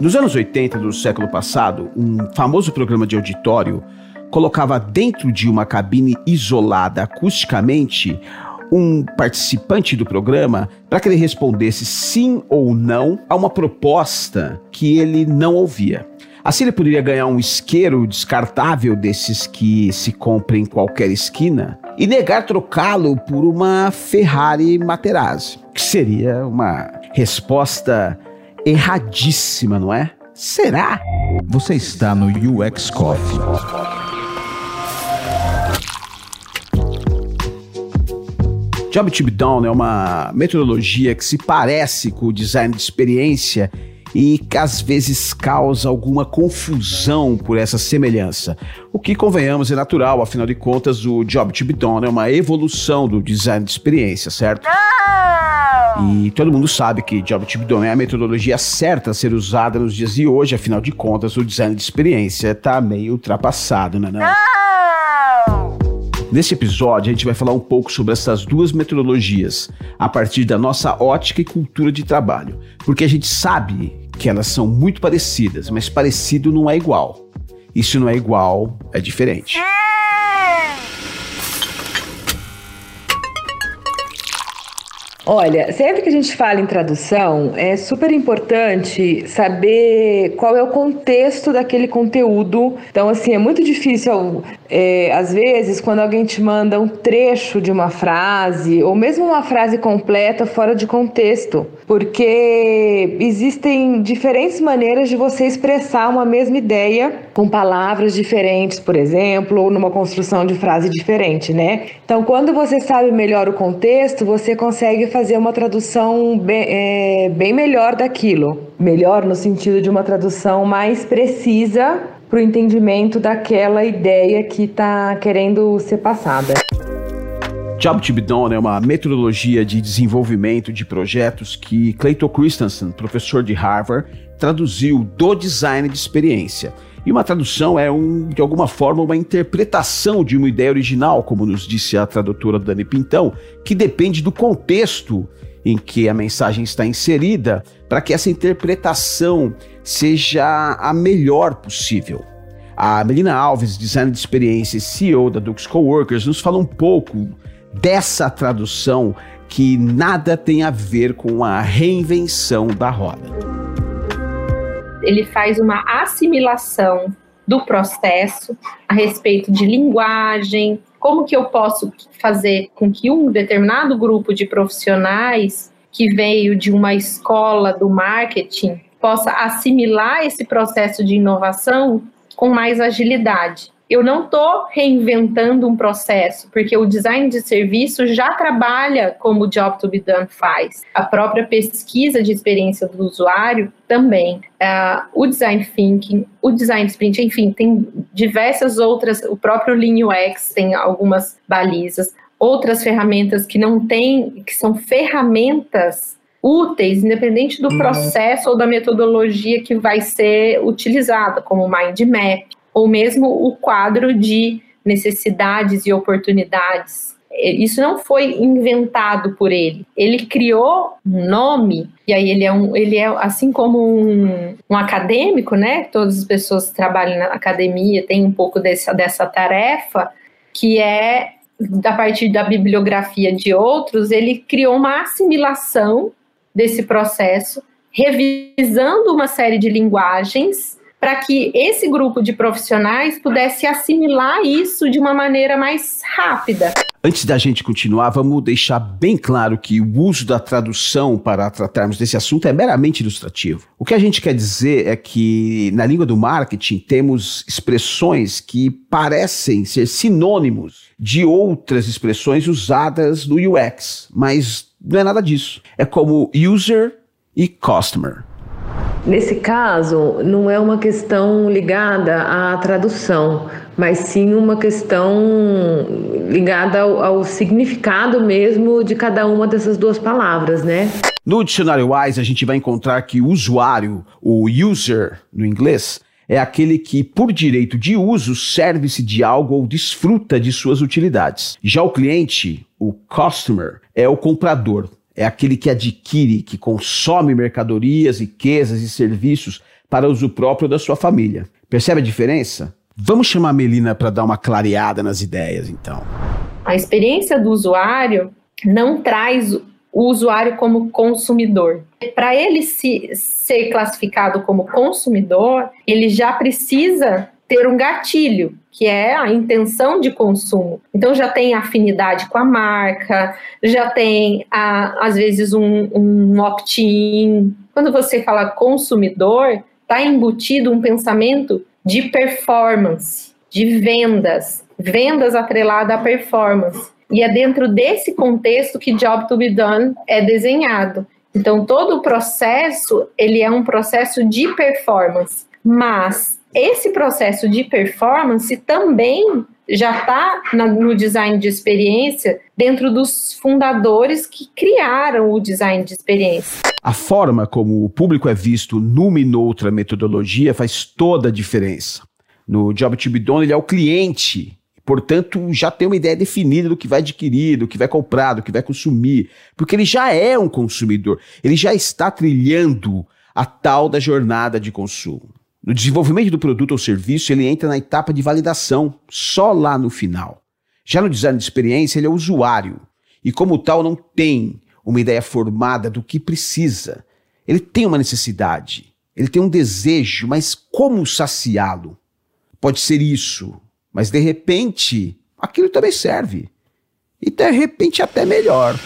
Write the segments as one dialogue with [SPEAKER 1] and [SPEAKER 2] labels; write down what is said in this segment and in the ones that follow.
[SPEAKER 1] Nos anos 80 do século passado, um famoso programa de auditório colocava dentro de uma cabine isolada acusticamente um participante do programa para que ele respondesse sim ou não a uma proposta que ele não ouvia. Assim ele poderia ganhar um isqueiro descartável desses que se compra em qualquer esquina e negar trocá-lo por uma Ferrari Materazzi, que seria uma resposta erradíssima, não é? Será?
[SPEAKER 2] Você está no UX Coffee.
[SPEAKER 1] Job to be done é uma metodologia que se parece com o design de experiência e que às vezes causa alguma confusão por essa semelhança. O que, convenhamos, é natural, afinal de contas, o Job to be done é uma evolução do design de experiência, certo? E todo mundo sabe que Job done é a metodologia certa a ser usada nos dias de hoje, afinal de contas, o design de experiência está meio ultrapassado, né? Não? Nesse episódio, a gente vai falar um pouco sobre essas duas metodologias, a partir da nossa ótica e cultura de trabalho, porque a gente sabe que elas são muito parecidas, mas parecido não é igual. E se não é igual, é diferente.
[SPEAKER 3] Olha, sempre que a gente fala em tradução, é super importante saber qual é o contexto daquele conteúdo. Então, assim, é muito difícil, é, às vezes, quando alguém te manda um trecho de uma frase, ou mesmo uma frase completa fora de contexto, porque existem diferentes maneiras de você expressar uma mesma ideia com palavras diferentes, por exemplo, ou numa construção de frase diferente, né? Então, quando você sabe melhor o contexto, você consegue fazer uma tradução bem, é, bem melhor daquilo. Melhor no sentido de uma tradução mais precisa para o entendimento daquela ideia que está querendo ser passada.
[SPEAKER 1] Job to be done é uma metodologia de desenvolvimento de projetos que Clayton Christensen, professor de Harvard, traduziu do design de experiência. E uma tradução é, um, de alguma forma, uma interpretação de uma ideia original, como nos disse a tradutora Dani Pintão, que depende do contexto em que a mensagem está inserida, para que essa interpretação seja a melhor possível. A Melina Alves, designer de experiência e CEO da Dux Coworkers, nos fala um pouco dessa tradução que nada tem a ver com a reinvenção da roda
[SPEAKER 4] ele faz uma assimilação do processo a respeito de linguagem, como que eu posso fazer com que um determinado grupo de profissionais que veio de uma escola do marketing possa assimilar esse processo de inovação com mais agilidade eu não estou reinventando um processo, porque o design de serviço já trabalha como o Job to be Done faz. A própria pesquisa de experiência do usuário também. Uh, o design thinking, o design sprint, enfim, tem diversas outras. O próprio Lean UX tem algumas balizas. Outras ferramentas que não tem, que são ferramentas úteis, independente do uhum. processo ou da metodologia que vai ser utilizada, como o mind map, ou mesmo o quadro de necessidades e oportunidades. Isso não foi inventado por ele. Ele criou um nome, e aí ele é, um, ele é assim como um, um acadêmico, né? Todas as pessoas que trabalham na academia têm um pouco dessa, dessa tarefa, que é, a partir da bibliografia de outros, ele criou uma assimilação desse processo, revisando uma série de linguagens para que esse grupo de profissionais pudesse assimilar isso de uma maneira mais rápida.
[SPEAKER 1] Antes da gente continuar, vamos deixar bem claro que o uso da tradução para tratarmos desse assunto é meramente ilustrativo. O que a gente quer dizer é que na língua do marketing temos expressões que parecem ser sinônimos de outras expressões usadas no UX, mas não é nada disso. É como user e customer.
[SPEAKER 3] Nesse caso, não é uma questão ligada à tradução, mas sim uma questão ligada ao, ao, significado mesmo de cada uma dessas duas palavras, né?
[SPEAKER 1] No dicionário Wise, a gente vai encontrar que o usuário, o user no inglês, é aquele que, por direito de uso, serve-se de algo ou desfruta de suas utilidades. Já o cliente, o customer, é o comprador, é aquele que adquire, que consome mercadorias, riquezas e serviços para uso próprio da sua família. Percebe a diferença? Vamos chamar a Melina para dar uma clareada nas ideias, então.
[SPEAKER 4] A experiência do usuário não traz o usuário como consumidor. Para ele se, ser classificado como consumidor, ele já precisa ter um gatilho, que é a intenção de consumo. Então já tem afinidade com a marca, já tem a, às vezes um, um opt-in. Quando você fala consumidor, está embutido um pensamento de performance, de vendas, vendas atrelada à performance. E é dentro desse contexto que Job to be Done é desenhado. Então todo o processo, ele é um processo de performance, mas esse processo de performance também já está no design de experiência dentro dos fundadores que criaram o design de experiência.
[SPEAKER 1] A forma como o público é visto numa e noutra metodologia faz toda a diferença. No Job to be Done, ele é o cliente Portanto, já tem uma ideia definida do que vai adquirir, do que vai comprar, do que vai consumir, porque ele já é um consumidor, ele já está trilhando a tal da jornada de consumo. No desenvolvimento do produto ou serviço, ele entra na etapa de validação, só lá no final. Já no design de experiência, ele é usuário e, como tal, não tem uma ideia formada do que precisa. Ele tem uma necessidade, ele tem um desejo, mas como saciá-lo? Pode ser isso, mas de repente, aquilo também serve. E de repente até melhor.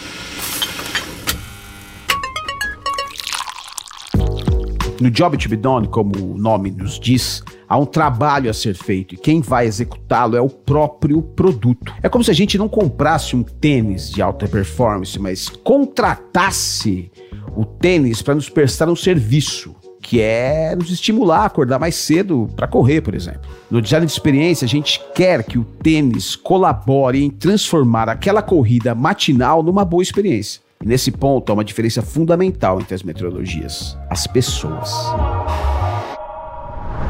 [SPEAKER 1] No Job to be Done, como o nome nos diz, há um trabalho a ser feito e quem vai executá-lo é o próprio produto. É como se a gente não comprasse um tênis de alta performance, mas contratasse o tênis para nos prestar um serviço que é nos estimular a acordar mais cedo para correr, por exemplo. No design de experiência, a gente quer que o tênis colabore em transformar aquela corrida matinal numa boa experiência. E nesse ponto há uma diferença fundamental entre as metodologias: as pessoas.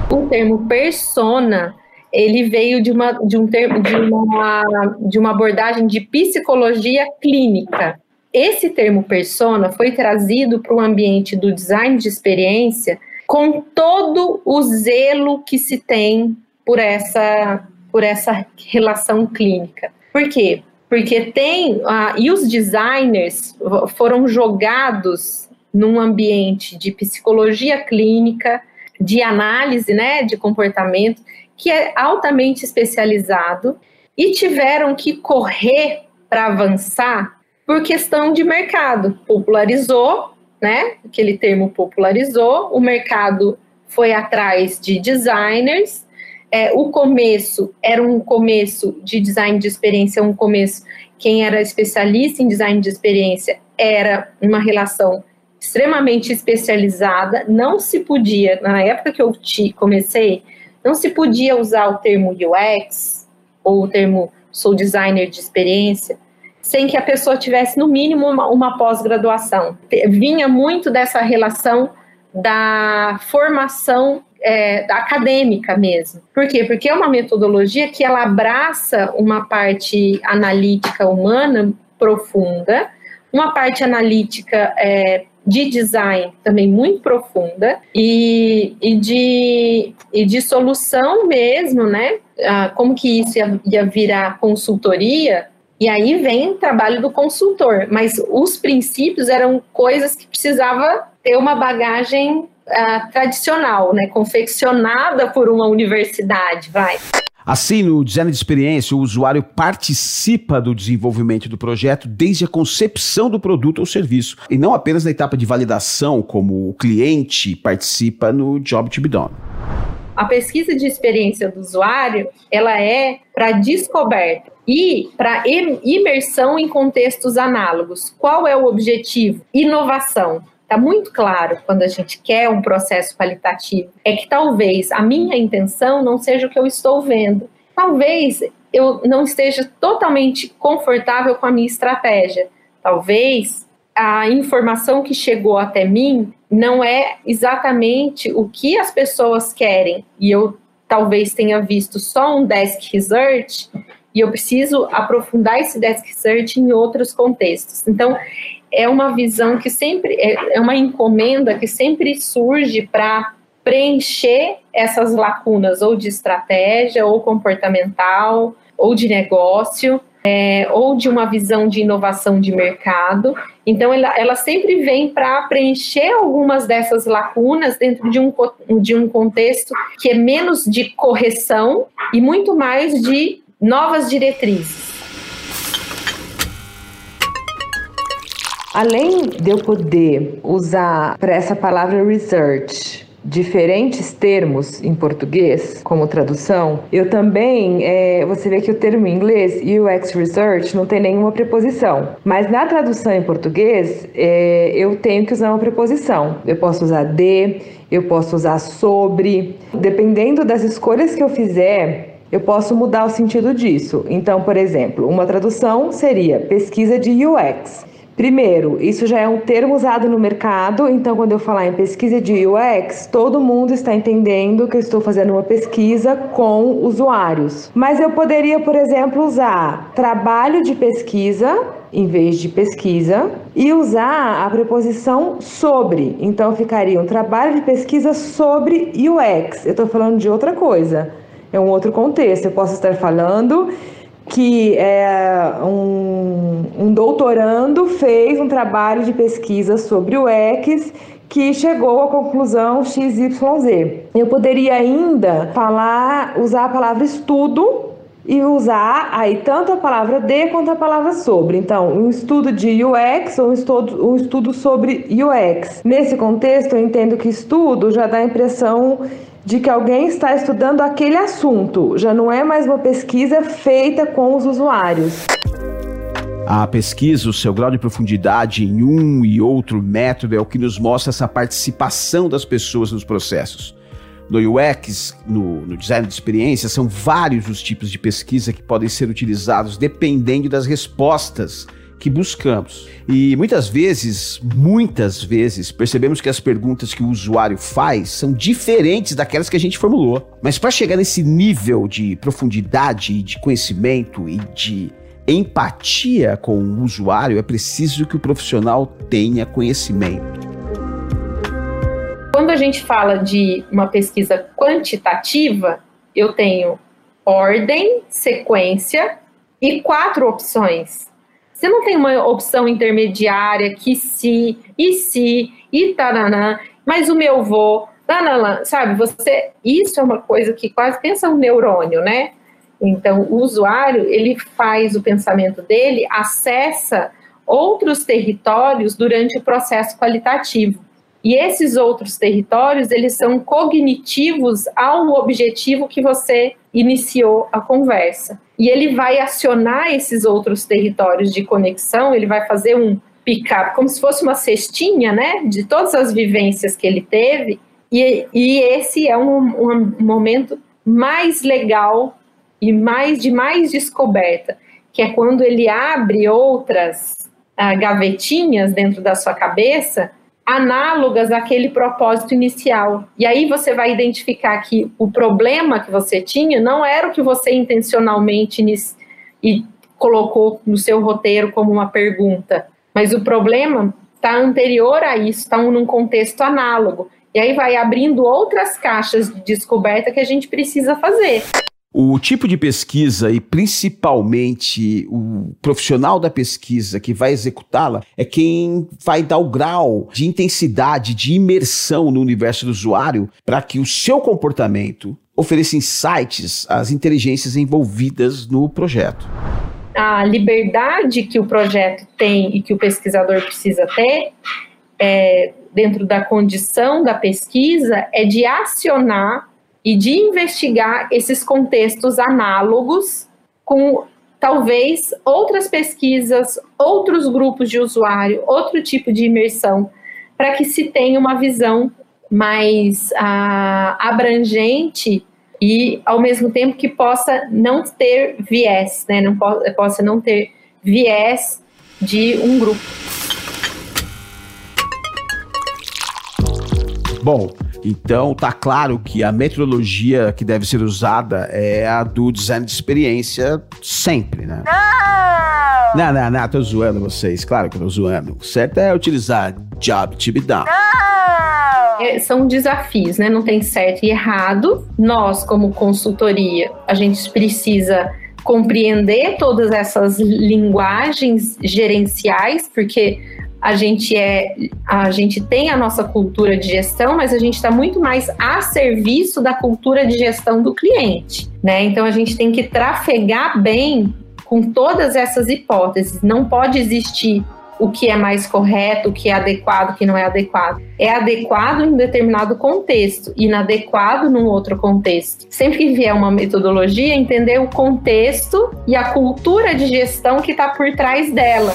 [SPEAKER 4] O termo persona ele veio de uma, de, um termo, de, uma, de uma abordagem de psicologia clínica. Esse termo persona foi trazido para o ambiente do design de experiência com todo o zelo que se tem por essa, por essa relação clínica. Por quê? Porque tem. E os designers foram jogados num ambiente de psicologia clínica, de análise né, de comportamento, que é altamente especializado, e tiveram que correr para avançar por questão de mercado. Popularizou, né? Aquele termo popularizou, o mercado foi atrás de designers. É, o começo era um começo de design de experiência, um começo. Quem era especialista em design de experiência era uma relação extremamente especializada. Não se podia, na época que eu te comecei, não se podia usar o termo UX ou o termo sou designer de experiência, sem que a pessoa tivesse, no mínimo, uma, uma pós-graduação. Vinha muito dessa relação da formação é, acadêmica mesmo. Por quê? Porque é uma metodologia que ela abraça uma parte analítica humana profunda, uma parte analítica é, de design também muito profunda e, e, de, e de solução mesmo, né? Ah, como que isso ia, ia virar consultoria, e aí vem o trabalho do consultor, mas os princípios eram coisas que precisava ter uma bagagem uh, tradicional, né, confeccionada por uma universidade, vai.
[SPEAKER 1] Assim, no design de experiência, o usuário participa do desenvolvimento do projeto desde a concepção do produto ou serviço, e não apenas na etapa de validação, como o cliente participa no job to be done.
[SPEAKER 4] A pesquisa de experiência do usuário, ela é para descoberta e para imersão em contextos análogos. Qual é o objetivo? Inovação. Está muito claro quando a gente quer um processo qualitativo. É que talvez a minha intenção não seja o que eu estou vendo. Talvez eu não esteja totalmente confortável com a minha estratégia. Talvez a informação que chegou até mim não é exatamente o que as pessoas querem. E eu talvez tenha visto só um desk research e eu preciso aprofundar esse desk research em outros contextos. Então, é uma visão que sempre é, é uma encomenda que sempre surge para preencher essas lacunas ou de estratégia, ou comportamental, ou de negócio, é, ou de uma visão de inovação de mercado. Então, ela, ela sempre vem para preencher algumas dessas lacunas dentro de um, de um contexto que é menos de correção e muito mais de novas diretrizes.
[SPEAKER 3] Além de eu poder usar para essa palavra research diferentes termos em português como tradução, eu também, é, você vê que o termo em inglês, UX Research, não tem nenhuma preposição. Mas na tradução em português, é, eu tenho que usar uma preposição. Eu posso usar de, eu posso usar sobre. Dependendo das escolhas que eu fizer, eu posso mudar o sentido disso. Então, por exemplo, uma tradução seria pesquisa de UX. Primeiro, isso já é um termo usado no mercado, então quando eu falar em pesquisa de UX, todo mundo está entendendo que eu estou fazendo uma pesquisa com usuários. Mas eu poderia, por exemplo, usar trabalho de pesquisa em vez de pesquisa e usar a preposição sobre. Então ficaria um trabalho de pesquisa sobre UX. Eu estou falando de outra coisa. É um outro contexto. Eu posso estar falando que é, um, um doutorando fez um trabalho de pesquisa sobre o EX que chegou à conclusão XYZ. Eu poderia ainda falar, usar a palavra estudo e usar aí tanto a palavra de quanto a palavra sobre. Então, um estudo de UX ou um estudo, um estudo sobre UX. Nesse contexto, eu entendo que estudo já dá a impressão de que alguém está estudando aquele assunto, já não é mais uma pesquisa feita com os usuários.
[SPEAKER 1] A pesquisa, o seu grau de profundidade em um e outro método é o que nos mostra essa participação das pessoas nos processos. No UX, no, no, design de experiência, são vários os tipos de pesquisa que podem ser utilizados dependendo das respostas que buscamos. E muitas vezes, muitas vezes, percebemos que as perguntas que o usuário faz são diferentes daquelas que a gente formulou. Mas para chegar nesse nível de profundidade, de conhecimento e de empatia com o usuário, é preciso que o profissional tenha conhecimento.
[SPEAKER 4] Quando a gente fala de uma pesquisa quantitativa, eu tenho ordem, sequência e quatro opções. Você não tem uma opção intermediária que se, e se, e taranã, mas o meu vou, taranã, sabe? Você, isso é uma coisa que quase pensa um neurônio, né? Então, o usuário, ele faz o pensamento dele, acessa outros territórios durante o processo qualitativo. E esses outros territórios, eles são cognitivos ao objetivo que você iniciou a conversa. E ele vai acionar esses outros territórios de conexão, ele vai fazer um pick-up, como se fosse uma cestinha, né, de todas as vivências que ele teve, e, e esse é um, um momento mais legal e mais de mais descoberta, que é quando ele abre outras uh, gavetinhas dentro da sua cabeça análogas àquele propósito inicial. E aí você vai identificar que o problema que você tinha não era o que você intencionalmente e colocou no seu roteiro como uma pergunta, mas o problema está anterior a isso, está num contexto análogo. E aí vai abrindo outras caixas de descoberta que a gente precisa fazer.
[SPEAKER 1] O tipo de pesquisa e principalmente o profissional da pesquisa que vai executá-la é quem vai dar o grau de intensidade, de imersão no universo do usuário para que o seu comportamento ofereça insights às inteligências envolvidas no projeto.
[SPEAKER 4] A liberdade que o projeto tem e que o pesquisador precisa ter é, dentro da condição da pesquisa é de acionar e de investigar esses contextos análogos com talvez outras pesquisas, outros grupos de usuário, outro tipo de imersão, para que se tenha uma visão mais ah, abrangente e ao mesmo tempo que possa não ter viés, né? Não po possa não ter viés de um grupo.
[SPEAKER 1] Bom, então, tá claro que a metodologia que deve ser usada é a do design de experiência sempre, né? Não! Não, não, não, tô zoando vocês, claro que eu tô zoando. O certo é utilizar job to be done. Não!
[SPEAKER 4] é, são desafios, né? Não tem certo e errado. Nós, como consultoria, a gente precisa compreender todas essas linguagens gerenciais, porque a gente é a gente tem a nossa cultura de gestão, mas a gente está muito mais a serviço da cultura de gestão do cliente, né? Então a gente tem que trafegar bem com todas essas hipóteses. Não pode existir o que é mais correto, o que é adequado, o que não é adequado. É adequado em um determinado contexto, inadequado num outro contexto. Sempre que vier uma metodologia, entender o contexto e a cultura de gestão que está por trás dela.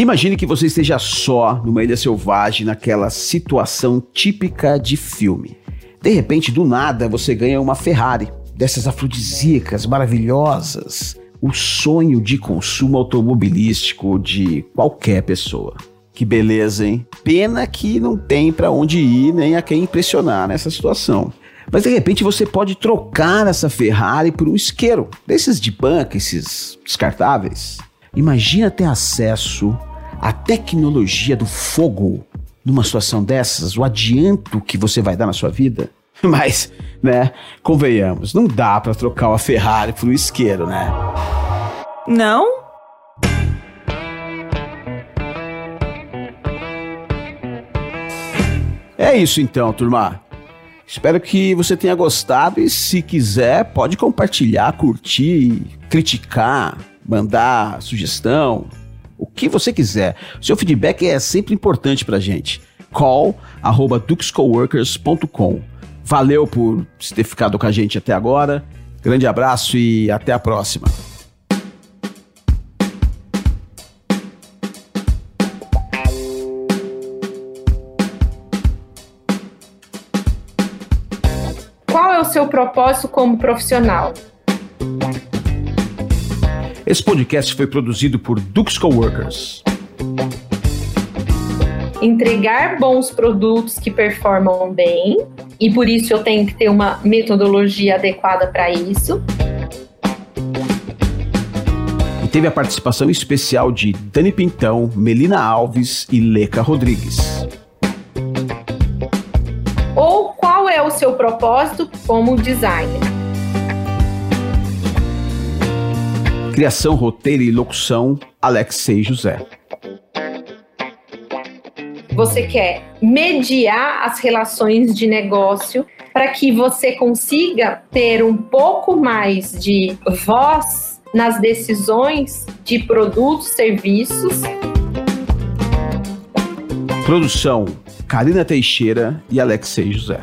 [SPEAKER 1] Imagine que você esteja só numa ilha selvagem, naquela situação típica de filme. De repente, do nada, você ganha uma Ferrari, dessas afrodisíacas maravilhosas, o sonho de consumo automobilístico de qualquer pessoa. Que beleza, hein? Pena que não tem para onde ir nem a quem impressionar nessa situação. Mas de repente você pode trocar essa Ferrari por um isqueiro, desses de banca, esses descartáveis. Imagina ter acesso à tecnologia do fogo numa situação dessas, o adianto que você vai dar na sua vida. Mas, né, convenhamos, não dá para trocar uma Ferrari por um isqueiro, né?
[SPEAKER 5] Não?
[SPEAKER 1] É isso então, turma. Espero que você tenha gostado e se quiser, pode compartilhar, curtir, criticar, mandar sugestão, o que você quiser. Seu feedback é sempre importante pra gente. call@duxcoworkers.com. Valeu por ter ficado com a gente até agora. Grande abraço e até a próxima.
[SPEAKER 4] Qual é o seu propósito como profissional?
[SPEAKER 1] Esse podcast foi produzido por Dux Coworkers.
[SPEAKER 4] Entregar bons produtos que performam bem, e por isso eu tenho que ter uma metodologia adequada para isso.
[SPEAKER 1] E teve a participação especial de Dani Pintão, Melina Alves e Leca Rodrigues.
[SPEAKER 4] Ou qual é o seu propósito como designer?
[SPEAKER 1] Criação, roteiro e locução, Alexei José.
[SPEAKER 4] Você quer mediar as relações de negócio para que você consiga ter um pouco mais de voz nas decisões de produtos, serviços.
[SPEAKER 1] Produção: Karina Teixeira e Alexei José.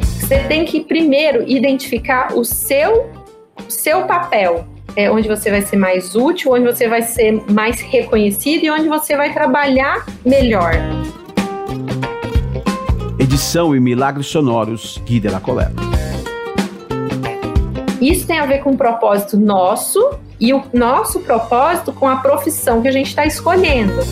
[SPEAKER 4] Você tem que primeiro identificar o seu seu papel, é onde você vai ser mais útil, onde você vai ser mais reconhecido e onde você vai trabalhar melhor.
[SPEAKER 1] Edição e Milagres Sonoros, Gui de la Coleta.
[SPEAKER 4] Isso tem a ver com o propósito nosso e o nosso propósito com a profissão que a gente está escolhendo.